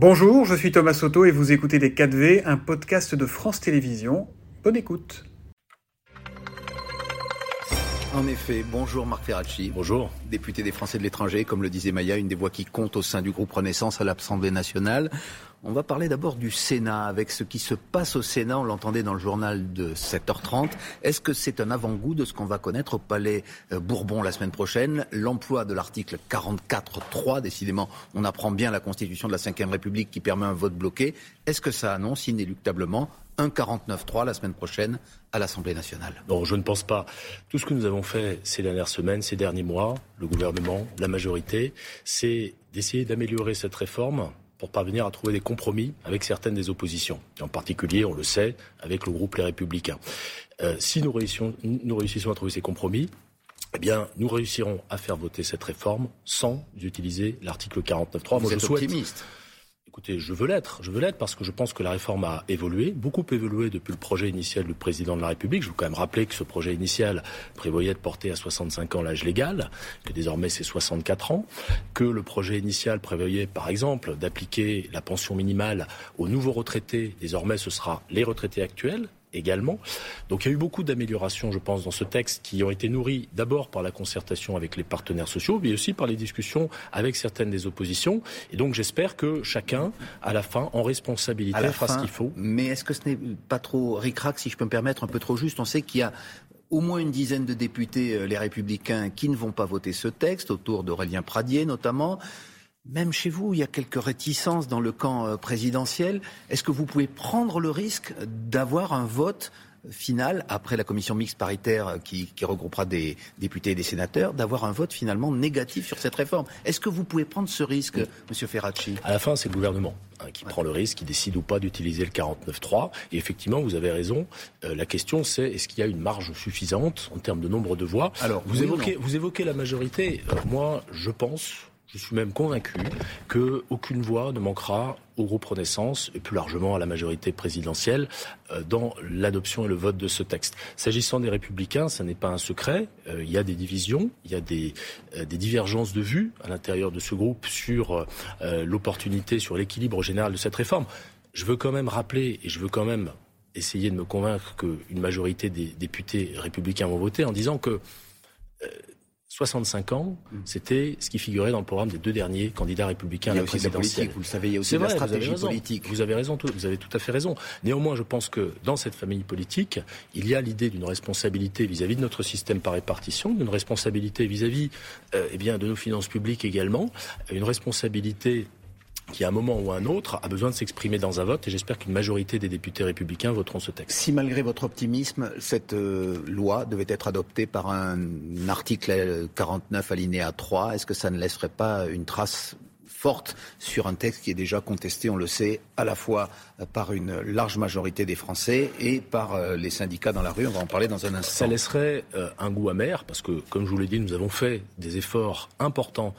Bonjour, je suis Thomas Soto et vous écoutez Les 4V, un podcast de France Télévisions. Bonne écoute. En effet, bonjour Marc Ferracci. Bonjour. Député des Français de l'étranger, comme le disait Maya, une des voix qui compte au sein du groupe Renaissance à l'Assemblée nationale. On va parler d'abord du Sénat, avec ce qui se passe au Sénat. On l'entendait dans le journal de 7h30. Est-ce que c'est un avant-goût de ce qu'on va connaître au Palais euh, Bourbon la semaine prochaine? L'emploi de l'article 44.3, décidément, on apprend bien la Constitution de la Ve République qui permet un vote bloqué. Est-ce que ça annonce inéluctablement un 49.3 la semaine prochaine à l'Assemblée nationale? Non, je ne pense pas. Tout ce que nous avons fait ces dernières semaines, ces derniers mois, le gouvernement, la majorité, c'est d'essayer d'améliorer cette réforme pour parvenir à trouver des compromis avec certaines des oppositions. Et en particulier, on le sait, avec le groupe Les Républicains. Euh, si nous réussissons, nous réussissons à trouver ces compromis, eh bien, nous réussirons à faire voter cette réforme sans utiliser l'article 49.3. Vous êtes optimiste Écoutez, je veux l'être. Je veux l'être parce que je pense que la réforme a évolué, beaucoup évolué depuis le projet initial du président de la République. Je veux quand même rappeler que ce projet initial prévoyait de porter à 65 ans l'âge légal, que désormais c'est 64 ans, que le projet initial prévoyait par exemple d'appliquer la pension minimale aux nouveaux retraités. Désormais, ce sera les retraités actuels également. Donc il y a eu beaucoup d'améliorations, je pense, dans ce texte qui ont été nourries d'abord par la concertation avec les partenaires sociaux, mais aussi par les discussions avec certaines des oppositions. Et donc j'espère que chacun, à la fin, en responsabilité, fera ce qu'il faut. Mais est-ce que ce n'est pas trop ric-rac, si je peux me permettre, un peu trop juste? On sait qu'il y a au moins une dizaine de députés, euh, les républicains, qui ne vont pas voter ce texte, autour d'Aurélien Pradier notamment. Même chez vous, il y a quelques réticences dans le camp euh, présidentiel. Est-ce que vous pouvez prendre le risque d'avoir un vote final, après la commission mixte paritaire qui, regroupera des députés et des sénateurs, d'avoir un vote finalement négatif sur cette réforme? Est-ce que vous pouvez prendre ce risque, Monsieur Ferracci? À la fin, c'est le gouvernement hein, qui prend le risque, qui décide ou pas d'utiliser le 49.3. Et effectivement, vous avez raison. Euh, la question, c'est est-ce qu'il y a une marge suffisante en termes de nombre de voix? Alors, vous, évoquez, vous évoquez la majorité. Euh, moi, je pense je suis même convaincu qu'aucune voix ne manquera au groupe Renaissance et plus largement à la majorité présidentielle euh, dans l'adoption et le vote de ce texte. S'agissant des républicains, ce n'est pas un secret. Euh, il y a des divisions, il y a des, euh, des divergences de vues à l'intérieur de ce groupe sur l'opportunité, sur l'équilibre général de cette réforme. Je veux quand même rappeler et je veux quand même essayer de me convaincre qu'une majorité des députés républicains vont voter en disant que 65 ans, mm. c'était ce qui figurait dans le programme des deux derniers candidats républicains à la présidentielle. vous le savez, il y a aussi la stratégie politique. Vous avez raison, vous avez tout à fait raison. Néanmoins, je pense que dans cette famille politique, il y a l'idée d'une responsabilité vis-à-vis de notre système par répartition, d'une responsabilité vis-à-vis euh, eh bien de nos finances publiques également, une responsabilité qui, à un moment ou à un autre, a besoin de s'exprimer dans un vote. Et j'espère qu'une majorité des députés républicains voteront ce texte. Si, malgré votre optimisme, cette euh, loi devait être adoptée par un article 49 alinéa 3, est-ce que ça ne laisserait pas une trace forte sur un texte qui est déjà contesté, on le sait, à la fois par une large majorité des Français et par euh, les syndicats dans la rue? On va en parler dans un instant. Ça laisserait euh, un goût amer parce que, comme je vous l'ai dit, nous avons fait des efforts importants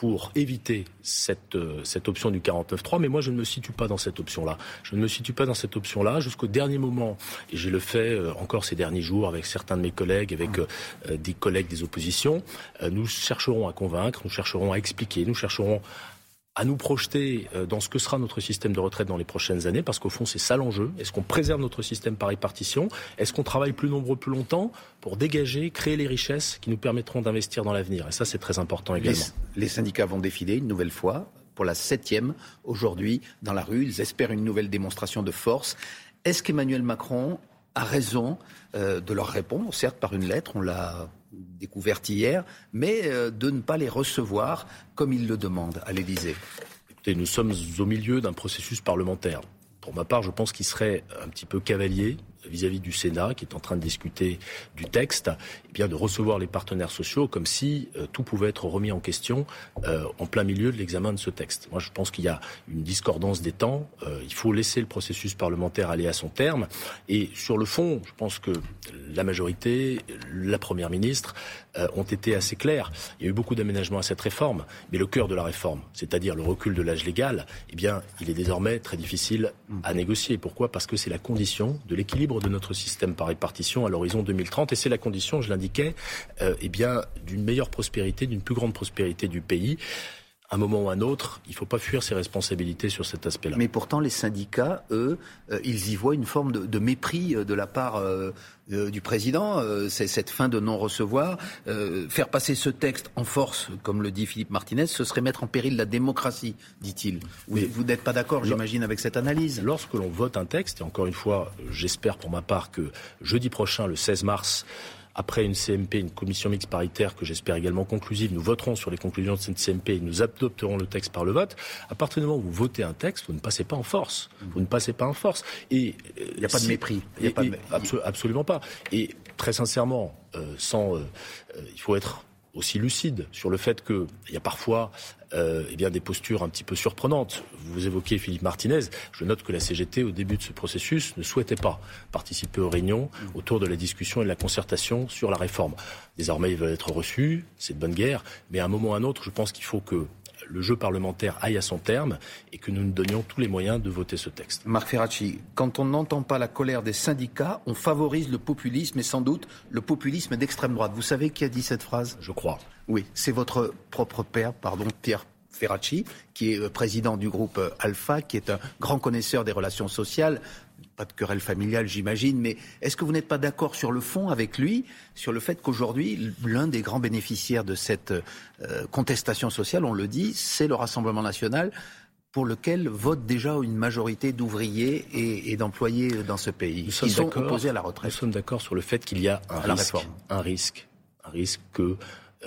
pour éviter cette, euh, cette option du 49.3, mais moi je ne me situe pas dans cette option-là. Je ne me situe pas dans cette option-là jusqu'au dernier moment, et je le fais euh, encore ces derniers jours avec certains de mes collègues, avec euh, des collègues des oppositions. nous chercherons à convaincre, nous chercherons à expliquer, nous chercherons à nous projeter euh, dans ce que sera notre système de retraite dans les prochaines années, parce qu'au fond, c'est ça l'enjeu. Est-ce qu'on préserve notre système par répartition? Est-ce qu'on travaille plus nombreux plus longtemps pour dégager, créer les richesses qui nous permettront d'investir dans l'avenir? Et ça, c'est très important également. Les, syndicats vont défiler une nouvelle fois, pour la septième, aujourd'hui, dans la rue. Ils espèrent une nouvelle démonstration de force. Est-ce qu'Emmanuel Macron a raison euh, de leur répondre, certes par une lettre, on l'a découverte hier, mais euh, de ne pas les recevoir comme ils le demandent à l'Élysée. Écoutez, nous sommes au milieu d'un processus parlementaire. Pour ma part, je pense qu'il serait un petit peu cavalier vis-à-vis du Sénat, qui est en train de discuter du texte, eh bien de recevoir les partenaires sociaux comme si euh, tout pouvait être remis en question euh, en plein milieu de l'examen de ce texte. Moi, je pense qu'il y a une discordance des temps. Euh, il faut laisser le processus parlementaire aller à son terme. Et sur le fond, je pense que la majorité, la première ministre, ont été assez clairs. Il y a eu beaucoup d'aménagements à cette réforme, mais le cœur de la réforme, c'est-à-dire le recul de l'âge légal, eh bien, il est désormais très difficile à négocier. Pourquoi? Parce que c'est la condition de l'équilibre de notre système par répartition à l'horizon 2030. Et c'est la condition, je l'indiquais, euh, eh bien, d'une meilleure prospérité, d'une plus grande prospérité du pays. Un moment ou un autre, il ne faut pas fuir ses responsabilités sur cet aspect-là. Mais pourtant, les syndicats, eux, euh, ils y voient une forme de, mépris euh, de la part euh, du président. c'est cette fin de non-recevoir. faire passer ce texte en force, comme le dit Philippe Martinez, ce serait mettre en péril la démocratie, dit-il. Vous, n'êtes pas d'accord, j'imagine, avec cette analyse Lorsque l'on vote un texte, et encore une fois, j'espère pour ma part que jeudi prochain, le 16 mars, après une CMP, une commission mixte paritaire que j'espère également conclusive, nous voterons sur les conclusions de cette CMP et nous adopterons le texte par le vote. À partir du moment où vous votez un texte, vous ne passez pas en force. Vous ne passez pas en force. Et il n'y a pas de mépris. Il a pas de... absolument pas. Et très sincèrement, euh, sans, euh, euh, il faut être aussi lucide sur le fait qu'il y a parfois euh, eh bien des postures un petit peu surprenantes. Vous évoquez Philippe Martinez. Je note que la CGT, au début de ce processus, ne souhaitait pas participer aux réunions autour de la discussion et de la concertation sur la réforme. Désormais, ils veulent être reçus, c'est de bonne guerre, mais à un moment ou à un autre, je pense qu'il faut que le jeu parlementaire aille à son terme et que nous nous donnions tous les moyens de voter ce texte. Marc Ferracci, quand on n'entend pas la colère des syndicats, on favorise le populisme et sans doute le populisme d'extrême droite. Vous savez qui a dit cette phrase? Je crois. Oui, c'est votre propre père, pardon, Pierre Ferracci, qui est euh, président du groupe euh, Alpha, qui est un grand connaisseur des relations sociales. Pas de querelle familiale, j'imagine, mais est-ce que vous n'êtes pas d'accord sur le fond avec lui, sur le fait qu'aujourd'hui, l'un des grands bénéficiaires de cette euh, contestation sociale, on le dit, c'est le Rassemblement national pour lequel vote déjà une majorité d'ouvriers et, d'employés dans ce pays, nous qui sont opposés à la retraite. Nous sommes d'accord sur le fait qu'il y a un risque, un risque, un risque que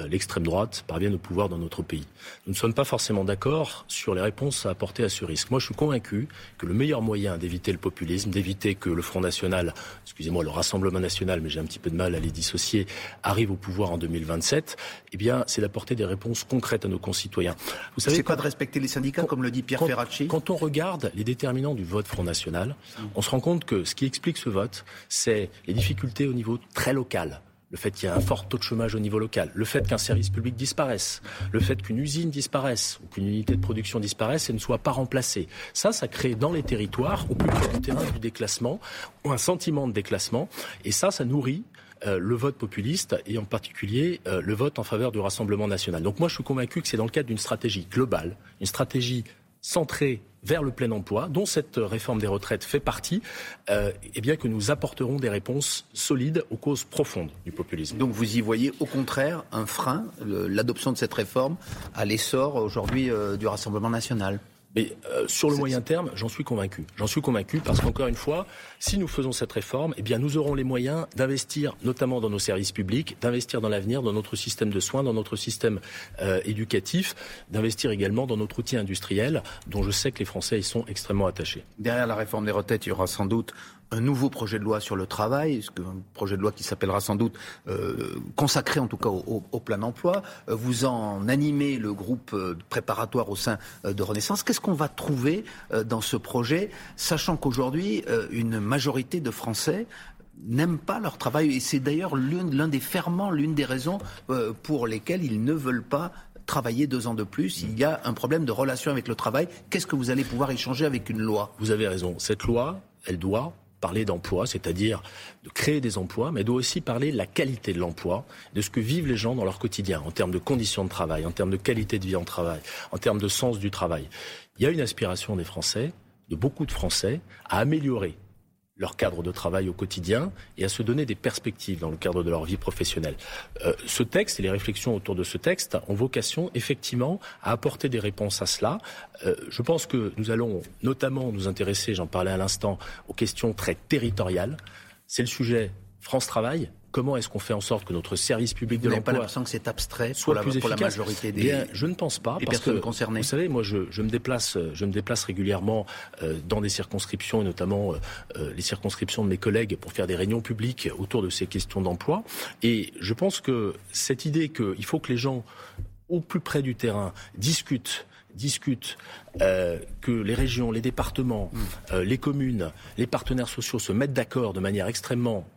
l'extrême droite parvienne au pouvoir dans notre pays. Nous ne sommes pas forcément d'accord sur les réponses à apporter à ce risque. Moi, je suis convaincu que le meilleur moyen d'éviter le populisme, d'éviter que le Front National, excusez-moi, le Rassemblement National, mais j'ai un petit peu de mal à les dissocier, arrive au pouvoir en 2027, eh bien, c'est d'apporter des réponses concrètes à nos concitoyens. Vous savez, c'est pas de respecter les syndicats, comme le dit Pierre Ferracci. Quand on regarde les déterminants du vote Front National, on se rend compte que ce qui explique ce vote, c'est les difficultés au niveau très local le fait qu'il y ait un fort taux de chômage au niveau local, le fait qu'un service public disparaisse, le fait qu'une usine disparaisse ou qu'une unité de production disparaisse et ne soit pas remplacée. Ça, ça crée dans les territoires, au plus près du terrain, du déclassement, un sentiment de déclassement. Et ça, ça nourrit euh, le vote populiste et en particulier euh, le vote en faveur du Rassemblement national. Donc moi, je suis convaincu que c'est dans le cadre d'une stratégie globale, une stratégie centrée vers le plein emploi, dont cette réforme des retraites fait partie, euh, eh bien que nous apporterons des réponses solides aux causes profondes du populisme. Donc vous y voyez au contraire un frein, l'adoption de cette réforme à l'essor aujourd'hui euh, du Rassemblement national mais euh, sur le moyen terme, j'en suis convaincu. J'en suis convaincu parce qu'encore une fois, si nous faisons cette réforme, eh bien nous aurons les moyens d'investir notamment dans nos services publics, d'investir dans l'avenir, dans notre système de soins, dans notre système euh, éducatif, d'investir également dans notre outil industriel dont je sais que les Français y sont extrêmement attachés. Derrière la réforme des retraites, il y aura sans doute un nouveau projet de loi sur le travail, un projet de loi qui s'appellera sans doute euh, consacré en tout cas au, au, plein emploi. Vous en animez le groupe préparatoire au sein de Renaissance. Qu'est-ce qu'on va trouver dans ce projet, sachant qu'aujourd'hui, une majorité de Français n'aiment pas leur travail et c'est d'ailleurs l'un des ferments, l'une des raisons pour lesquelles ils ne veulent pas travailler deux ans de plus. Il y a un problème de relation avec le travail. Qu'est-ce que vous allez pouvoir échanger avec une loi? Vous avez raison. Cette loi, elle doit parler d'emploi, c'est-à-dire de créer des emplois, mais doit aussi parler de la qualité de l'emploi, de ce que vivent les gens dans leur quotidien, en termes de conditions de travail, en termes de qualité de vie en travail, en termes de sens du travail. Il y a une aspiration des Français, de beaucoup de Français, à améliorer leur cadre de travail au quotidien et à se donner des perspectives dans le cadre de leur vie professionnelle. Euh, ce texte et les réflexions autour de ce texte ont vocation effectivement à apporter des réponses à cela. Euh, je pense que nous allons notamment nous intéresser, j'en parlais à l'instant, aux questions très territoriales. C'est le sujet France Travail, Comment est-ce qu'on fait en sorte que notre service public de l'emploi... Vous n'avez pas l'impression que c'est abstrait soit pour, la, pour la majorité des, Bien, Je ne pense pas. parce personnes que, concernées Vous savez, moi, je, je, me déplace, je me déplace régulièrement euh, dans des circonscriptions, et notamment euh, euh, les circonscriptions de mes collègues, pour faire des réunions publiques autour de ces questions d'emploi. Et je pense que cette idée qu'il faut que les gens, au plus près du terrain, discutent discutent, euh, que les régions, les départements, mmh. euh, les communes, les partenaires sociaux se mettent d'accord de manière extrêmement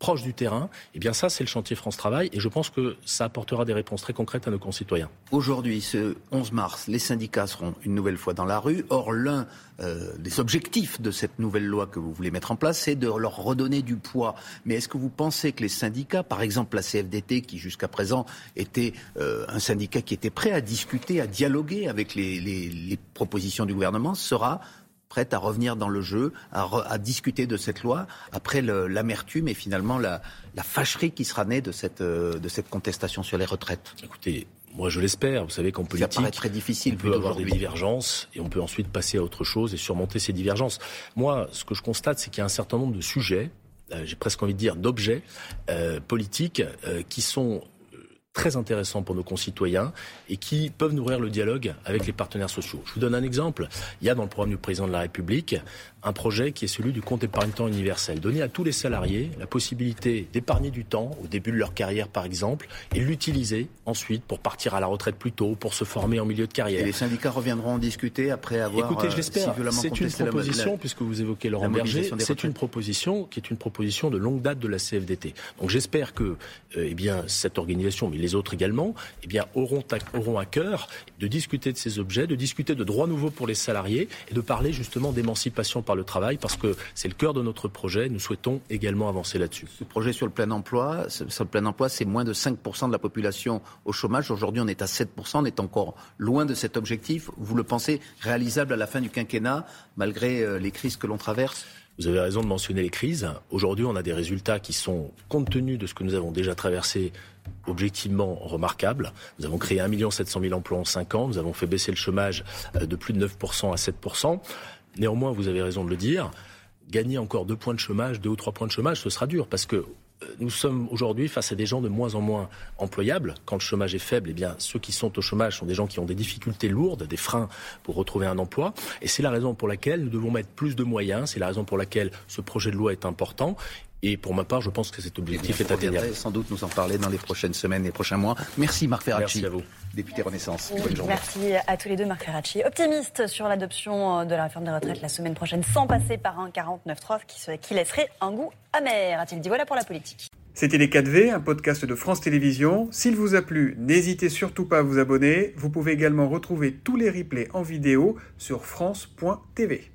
proche du terrain, eh bien ça, c'est le chantier France Travail et je pense que ça apportera des réponses très concrètes à nos concitoyens. Aujourd'hui, ce 11 mars, les syndicats seront une nouvelle fois dans la rue. Or, l'un euh, des objectifs de cette nouvelle loi que vous voulez mettre en place, c'est de leur redonner du poids. Mais est-ce que vous pensez que les syndicats, par exemple la CFDT, qui jusqu'à présent était euh, un syndicat qui était prêt à discuter, à dialoguer avec les, les propositions du gouvernement, sera prête à revenir dans le jeu, à, discuter de cette loi, après l'amertume et finalement la, fâcherie qui sera née de cette, euh, de cette contestation sur les retraites Écoutez, moi, je l'espère. Vous savez qu'en politique, ça très difficile. On peut avoir des divergences et on peut ensuite passer à autre chose et surmonter ces divergences. Moi, ce que je constate, c'est qu'il y a un certain nombre de sujets, euh, j'ai presque envie de dire d'objets euh, politiques, qui sont très intéressants pour nos concitoyens et qui peuvent nourrir le dialogue avec les partenaires sociaux. Je vous donne un exemple. Il y a dans le programme du président de la République un projet qui est celui du compte épargne-temps universel. Donner à tous les salariés la possibilité d'épargner du temps au début de leur carrière, par exemple, et l'utiliser ensuite pour partir à la retraite plus tôt, pour se former en milieu de carrière. Et les syndicats reviendront en discuter après avoir. Écoutez, je l'espère. Euh, c'est une proposition, puisque vous évoquez Laurent Berger, c'est une proposition qui est une proposition de longue date de la CFDT. Donc j'espère que, euh, eh bien, cette organisation, mais les autres également, eh bien, auront à, auront à cœur de discuter de ces objets, de discuter de droits nouveaux pour les salariés et de parler justement d'émancipation par le travail parce que c'est le cœur de notre projet. Nous souhaitons également avancer là-dessus. Ce projet sur le plein emploi, sur le plein emploi, c'est moins de 5% de la population au chômage. Aujourd'hui, on est à 7%. On est encore loin de cet objectif. Vous le pensez réalisable à la fin du quinquennat, malgré euh, les crises que l'on traverse? Vous avez raison de mentionner les crises. Aujourd'hui, on a des résultats qui sont, compte tenu de ce que nous avons déjà traversé, objectivement remarquables. Nous avons créé 1 700 000 emplois en 5 ans. Nous avons fait baisser le chômage euh, de plus de 9% à 7%. Néanmoins, vous avez raison de le dire, gagner encore deux points de chômage, deux ou trois points de chômage, ce sera dur parce que nous sommes aujourd'hui face à des gens de moins en moins employables. Quand le chômage est faible, eh bien, ceux qui sont au chômage sont des gens qui ont des difficultés lourdes, des freins pour retrouver un emploi. Et c'est la raison pour laquelle nous devons mettre plus de moyens. C'est la raison pour laquelle ce projet de loi est important. Et pour ma part, je pense que cet objectif est atteignable. sans doute nous en parler dans les prochaines semaines et prochains mois. Merci Marc Ferracci. Merci à vous. Député Renaissance. Bonne journée. Merci à tous les deux, Marc Ferracci. Optimiste sur l'adoption de la réforme des retraites la semaine prochaine sans passer par un 49.3 qui, qui laisserait un goût amer, a-t-il dit. Voilà pour la politique. C'était Les 4V, un podcast de France Télévisions. S'il vous a plu, n'hésitez surtout pas à vous abonner. Vous pouvez également retrouver tous les replays en vidéo sur France.tv.